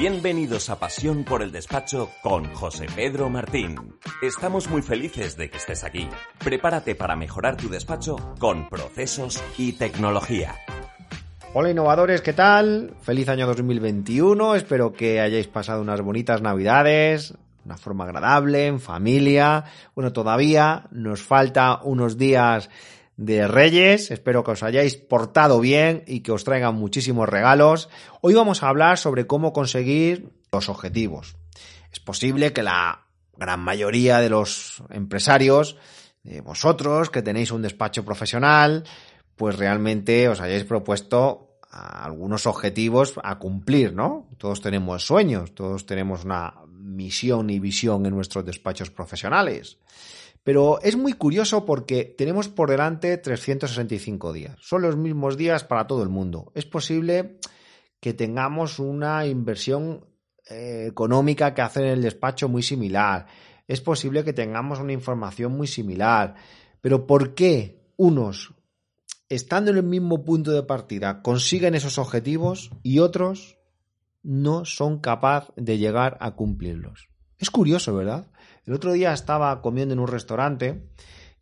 Bienvenidos a Pasión por el Despacho con José Pedro Martín. Estamos muy felices de que estés aquí. Prepárate para mejorar tu despacho con procesos y tecnología. Hola innovadores, ¿qué tal? Feliz año 2021, espero que hayáis pasado unas bonitas navidades, una forma agradable, en familia. Bueno, todavía nos falta unos días de Reyes. Espero que os hayáis portado bien y que os traigan muchísimos regalos. Hoy vamos a hablar sobre cómo conseguir los objetivos. Es posible que la gran mayoría de los empresarios, de vosotros que tenéis un despacho profesional, pues realmente os hayáis propuesto algunos objetivos a cumplir, ¿no? Todos tenemos sueños, todos tenemos una misión y visión en nuestros despachos profesionales. Pero es muy curioso porque tenemos por delante 365 días. Son los mismos días para todo el mundo. Es posible que tengamos una inversión eh, económica que hacer en el despacho muy similar. Es posible que tengamos una información muy similar. Pero ¿por qué unos, estando en el mismo punto de partida, consiguen esos objetivos y otros no son capaces de llegar a cumplirlos? Es curioso, ¿verdad? El otro día estaba comiendo en un restaurante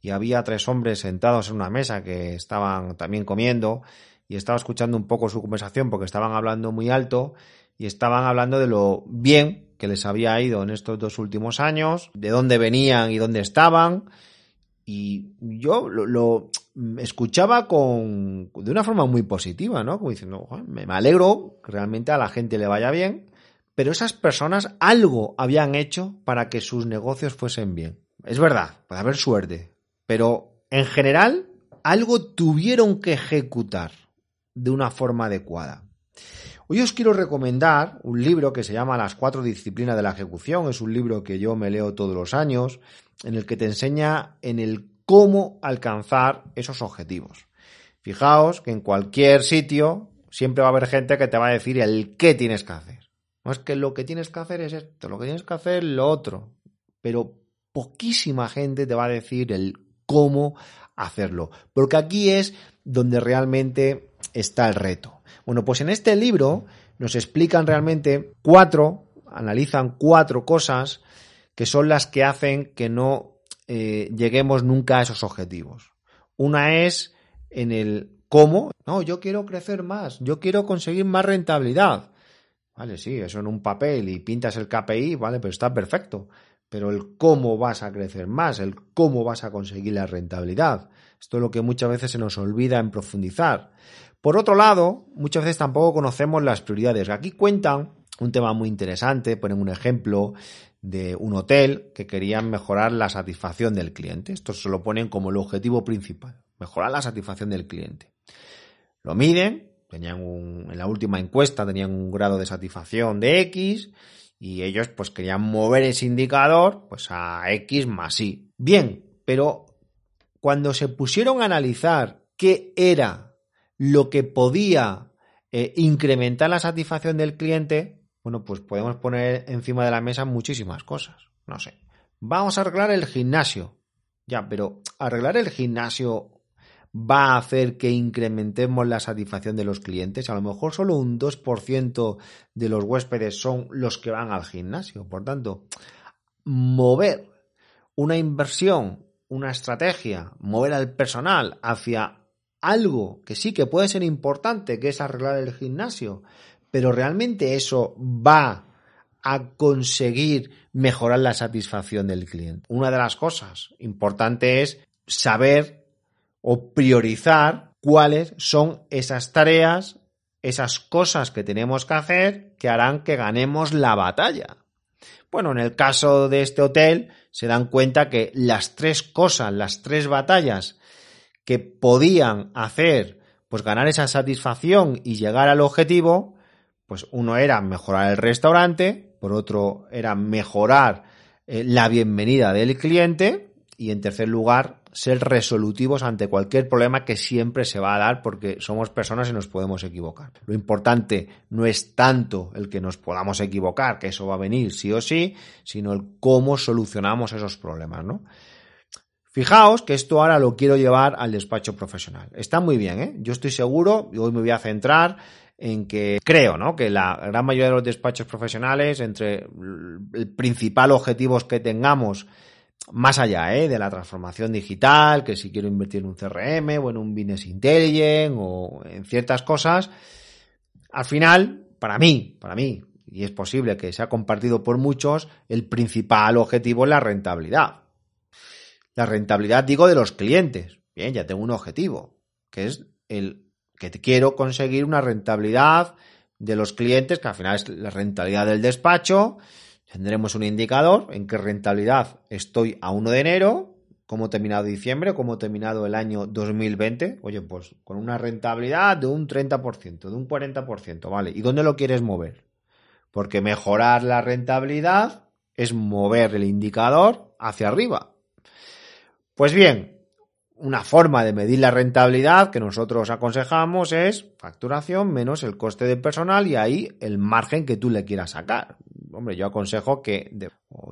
y había tres hombres sentados en una mesa que estaban también comiendo y estaba escuchando un poco su conversación porque estaban hablando muy alto y estaban hablando de lo bien que les había ido en estos dos últimos años, de dónde venían y dónde estaban. Y yo lo, escuchaba con, de una forma muy positiva, ¿no? Como diciendo, me alegro que realmente a la gente le vaya bien pero esas personas algo habían hecho para que sus negocios fuesen bien. Es verdad, puede haber suerte, pero en general algo tuvieron que ejecutar de una forma adecuada. Hoy os quiero recomendar un libro que se llama Las cuatro disciplinas de la ejecución. Es un libro que yo me leo todos los años, en el que te enseña en el cómo alcanzar esos objetivos. Fijaos que en cualquier sitio siempre va a haber gente que te va a decir el qué tienes que hacer. Es que lo que tienes que hacer es esto, lo que tienes que hacer es lo otro. Pero poquísima gente te va a decir el cómo hacerlo. Porque aquí es donde realmente está el reto. Bueno, pues en este libro nos explican realmente cuatro, analizan cuatro cosas que son las que hacen que no eh, lleguemos nunca a esos objetivos. Una es en el cómo, no, yo quiero crecer más, yo quiero conseguir más rentabilidad. Vale, sí, eso en un papel y pintas el KPI, vale, pero está perfecto. Pero el cómo vas a crecer más, el cómo vas a conseguir la rentabilidad. Esto es lo que muchas veces se nos olvida en profundizar. Por otro lado, muchas veces tampoco conocemos las prioridades. Aquí cuentan un tema muy interesante, ponen un ejemplo de un hotel que querían mejorar la satisfacción del cliente. Esto se lo ponen como el objetivo principal, mejorar la satisfacción del cliente. Lo miden tenían un, en la última encuesta tenían un grado de satisfacción de X y ellos pues querían mover ese indicador pues a X más Y. Bien, pero cuando se pusieron a analizar qué era lo que podía eh, incrementar la satisfacción del cliente, bueno, pues podemos poner encima de la mesa muchísimas cosas. No sé. Vamos a arreglar el gimnasio. Ya, pero arreglar el gimnasio va a hacer que incrementemos la satisfacción de los clientes. A lo mejor solo un 2% de los huéspedes son los que van al gimnasio. Por tanto, mover una inversión, una estrategia, mover al personal hacia algo que sí que puede ser importante, que es arreglar el gimnasio, pero realmente eso va a conseguir mejorar la satisfacción del cliente. Una de las cosas importantes es saber o priorizar cuáles son esas tareas, esas cosas que tenemos que hacer que harán que ganemos la batalla. Bueno, en el caso de este hotel se dan cuenta que las tres cosas, las tres batallas que podían hacer pues ganar esa satisfacción y llegar al objetivo, pues uno era mejorar el restaurante, por otro era mejorar eh, la bienvenida del cliente y en tercer lugar ser resolutivos ante cualquier problema que siempre se va a dar porque somos personas y nos podemos equivocar. Lo importante no es tanto el que nos podamos equivocar, que eso va a venir sí o sí, sino el cómo solucionamos esos problemas, ¿no? Fijaos que esto ahora lo quiero llevar al despacho profesional. Está muy bien, ¿eh? Yo estoy seguro, y hoy me voy a centrar en que creo, ¿no? Que la gran mayoría de los despachos profesionales, entre el principal objetivo que tengamos, más allá ¿eh? de la transformación digital, que si quiero invertir en un CRM o en un Business Intelligence o en ciertas cosas, al final, para mí, para mí, y es posible que sea compartido por muchos, el principal objetivo es la rentabilidad. La rentabilidad, digo, de los clientes. Bien, ya tengo un objetivo, que es el que quiero conseguir una rentabilidad de los clientes, que al final es la rentabilidad del despacho. Tendremos un indicador en qué rentabilidad estoy a 1 de enero, cómo terminado diciembre, cómo terminado el año 2020. Oye, pues con una rentabilidad de un 30%, de un 40%, ¿vale? ¿Y dónde lo quieres mover? Porque mejorar la rentabilidad es mover el indicador hacia arriba. Pues bien, una forma de medir la rentabilidad que nosotros aconsejamos es facturación menos el coste de personal y ahí el margen que tú le quieras sacar. Hombre, yo aconsejo que,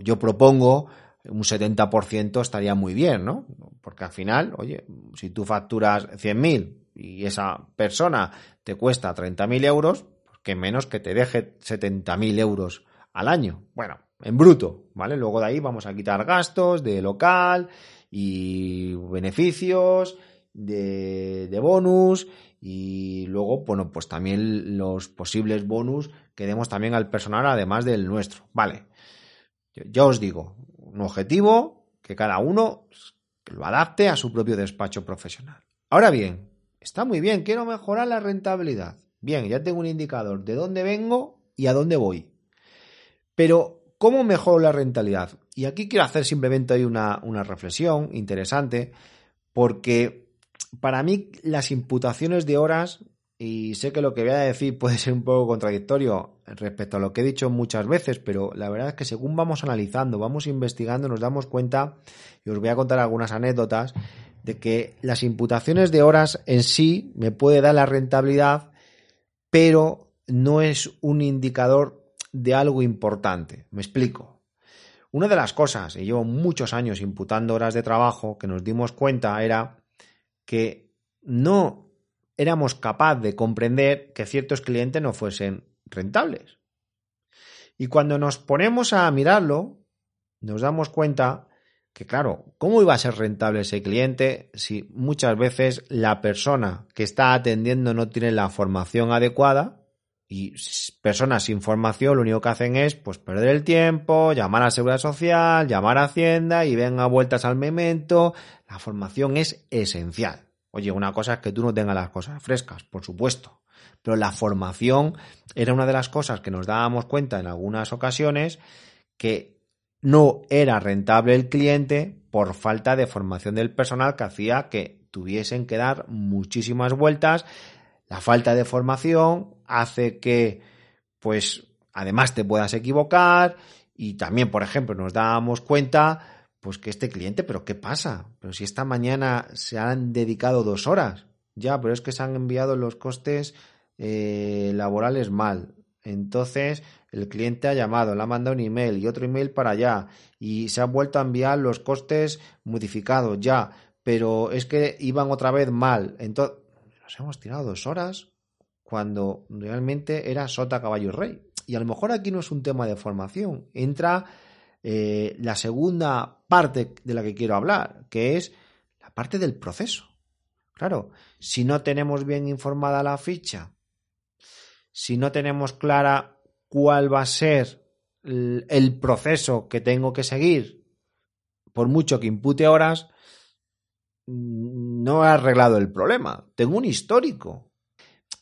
yo propongo un 70% estaría muy bien, ¿no? Porque al final, oye, si tú facturas 100.000 y esa persona te cuesta 30.000 euros, pues que menos que te deje 70.000 euros al año. Bueno, en bruto, ¿vale? Luego de ahí vamos a quitar gastos de local y beneficios, de, bonus y luego, bueno, pues también los posibles bonus que demos también al personal además del nuestro. Vale, yo, os digo, un objetivo que cada uno lo adapte a su propio despacho profesional. Ahora bien, está muy bien, quiero mejorar la rentabilidad. Bien, ya tengo un indicador de dónde vengo y a dónde voy. Pero, ¿cómo mejoro la rentabilidad? Y aquí quiero hacer simplemente una, una reflexión interesante, porque para mí las imputaciones de horas, y sé que lo que voy a decir puede ser un poco contradictorio respecto a lo que he dicho muchas veces, pero la verdad es que según vamos analizando, vamos investigando, nos damos cuenta, y os voy a contar algunas anécdotas, de que las imputaciones de horas en sí me puede dar la rentabilidad, pero no es un indicador de algo importante. Me explico. Una de las cosas, y llevo muchos años imputando horas de trabajo, que nos dimos cuenta era que no éramos capaces de comprender que ciertos clientes no fuesen rentables. Y cuando nos ponemos a mirarlo, nos damos cuenta que, claro, ¿cómo iba a ser rentable ese cliente si muchas veces la persona que está atendiendo no tiene la formación adecuada y personas sin formación lo único que hacen es pues perder el tiempo, llamar a seguridad social, llamar a Hacienda y venga vueltas al memento. La formación es esencial. Oye, una cosa es que tú no tengas las cosas frescas, por supuesto. Pero la formación era una de las cosas que nos dábamos cuenta en algunas ocasiones que no era rentable el cliente por falta de formación del personal que hacía que tuviesen que dar muchísimas vueltas la falta de formación hace que, pues, además te puedas equivocar y también, por ejemplo, nos dábamos cuenta, pues, que este cliente, pero ¿qué pasa? Pero si esta mañana se han dedicado dos horas, ya, pero es que se han enviado los costes eh, laborales mal. Entonces, el cliente ha llamado, le ha mandado un email y otro email para allá y se han vuelto a enviar los costes modificados ya, pero es que iban otra vez mal. Entonces, nos hemos tirado dos horas cuando realmente era sota, caballo rey. Y a lo mejor aquí no es un tema de formación, entra eh, la segunda parte de la que quiero hablar, que es la parte del proceso. Claro, si no tenemos bien informada la ficha, si no tenemos clara cuál va a ser el proceso que tengo que seguir, por mucho que impute horas, no he arreglado el problema. Tengo un histórico.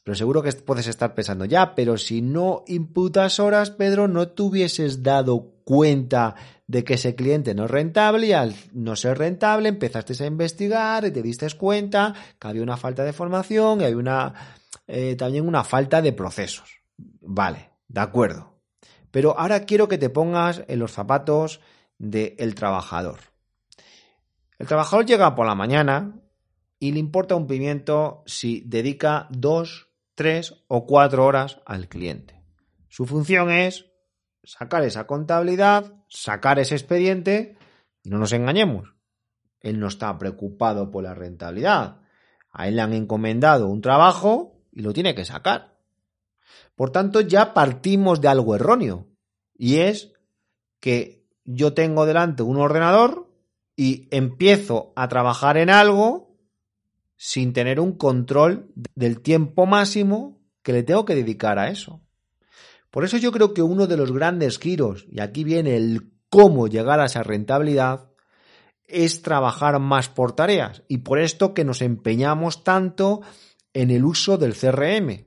Pero seguro que puedes estar pensando, ya, pero si no imputas horas, Pedro, no te hubieses dado cuenta de que ese cliente no es rentable y al no ser rentable empezaste a investigar y te diste cuenta que había una falta de formación y hay una, eh, también una falta de procesos. Vale, de acuerdo. Pero ahora quiero que te pongas en los zapatos del trabajador. El trabajador llega por la mañana y le importa un pimiento si dedica dos, tres o cuatro horas al cliente. Su función es sacar esa contabilidad, sacar ese expediente y no nos engañemos. Él no está preocupado por la rentabilidad. A él le han encomendado un trabajo y lo tiene que sacar. Por tanto, ya partimos de algo erróneo. Y es que yo tengo delante un ordenador y empiezo a trabajar en algo sin tener un control del tiempo máximo que le tengo que dedicar a eso. Por eso yo creo que uno de los grandes giros, y aquí viene el cómo llegar a esa rentabilidad, es trabajar más por tareas. Y por esto que nos empeñamos tanto en el uso del CRM.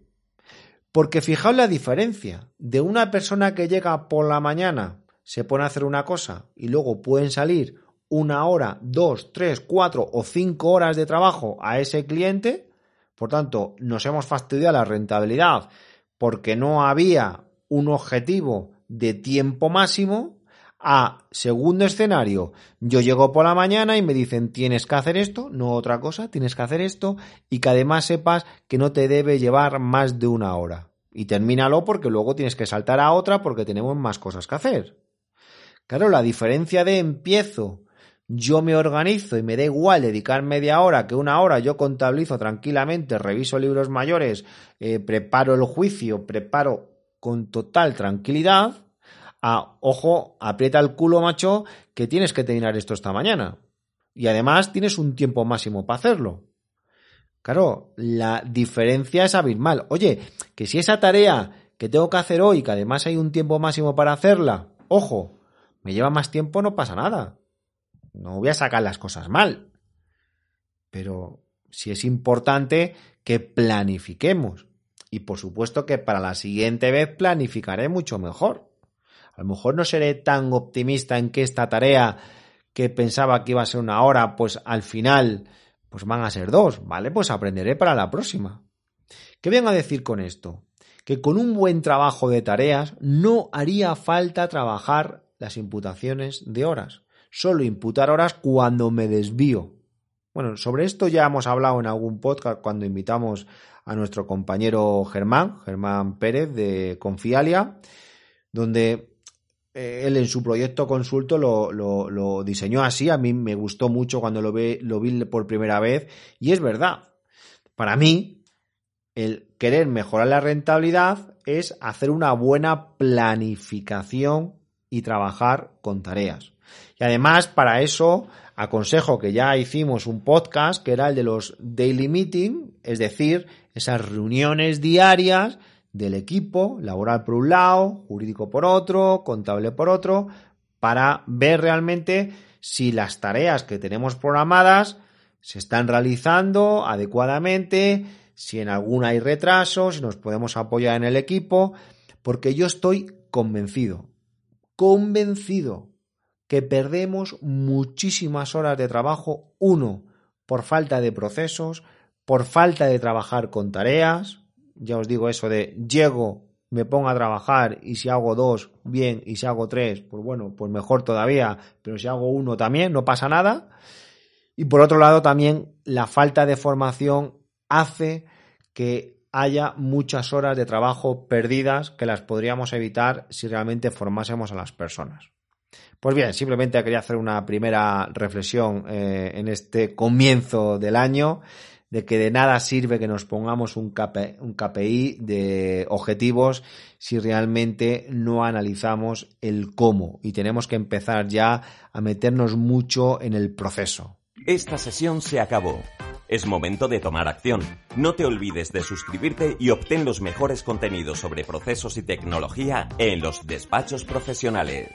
Porque fijaos la diferencia de una persona que llega por la mañana, se pone a hacer una cosa y luego pueden salir una hora, dos, tres, cuatro o cinco horas de trabajo a ese cliente. Por tanto, nos hemos fastidiado la rentabilidad porque no había un objetivo de tiempo máximo. A segundo escenario, yo llego por la mañana y me dicen tienes que hacer esto, no otra cosa, tienes que hacer esto y que además sepas que no te debe llevar más de una hora. Y termínalo porque luego tienes que saltar a otra porque tenemos más cosas que hacer. Claro, la diferencia de empiezo yo me organizo y me da igual dedicar media hora que una hora, yo contabilizo tranquilamente, reviso libros mayores, eh, preparo el juicio, preparo con total tranquilidad, a, ojo, aprieta el culo, macho, que tienes que terminar esto esta mañana. Y además tienes un tiempo máximo para hacerlo. Claro, la diferencia es abismal. Oye, que si esa tarea que tengo que hacer hoy, que además hay un tiempo máximo para hacerla, ojo, me lleva más tiempo, no pasa nada no voy a sacar las cosas mal. Pero sí es importante que planifiquemos. Y por supuesto que para la siguiente vez planificaré mucho mejor. A lo mejor no seré tan optimista en que esta tarea que pensaba que iba a ser una hora, pues al final pues van a ser dos, ¿vale? Pues aprenderé para la próxima. ¿Qué vengo a decir con esto? Que con un buen trabajo de tareas no haría falta trabajar las imputaciones de horas solo imputar horas cuando me desvío. Bueno, sobre esto ya hemos hablado en algún podcast cuando invitamos a nuestro compañero Germán, Germán Pérez de Confialia, donde eh, él en su proyecto consulto lo, diseñó así. A mí me gustó mucho cuando lo, lo vi por primera vez y es verdad. Para mí, el querer mejorar la rentabilidad es hacer una buena planificación y trabajar con tareas. Y además, para eso, aconsejo que ya hicimos un podcast que era el de los daily meeting, es decir, esas reuniones diarias del equipo, laboral por un lado, jurídico por otro, contable por otro, para ver realmente si las tareas que tenemos programadas se están realizando adecuadamente, si en alguna hay retraso, si nos podemos apoyar en el equipo, porque yo estoy convencido, convencido que perdemos muchísimas horas de trabajo, uno, por falta de procesos, por falta de trabajar con tareas, ya os digo eso de llego, me pongo a trabajar y si hago dos, bien, y si hago tres, pues bueno, pues mejor todavía, pero si hago uno también, no pasa nada. Y por otro lado, también la falta de formación hace que haya muchas horas de trabajo perdidas que las podríamos evitar si realmente formásemos a las personas. Pues bien, simplemente quería hacer una primera reflexión eh, en este comienzo del año de que de nada sirve que nos pongamos un, un KPI de objetivos si realmente no analizamos el cómo y tenemos que empezar ya a meternos mucho en el proceso. Esta sesión se acabó. Es momento de tomar acción. No te olvides de suscribirte y obtén los mejores contenidos sobre procesos y tecnología en los despachos profesionales.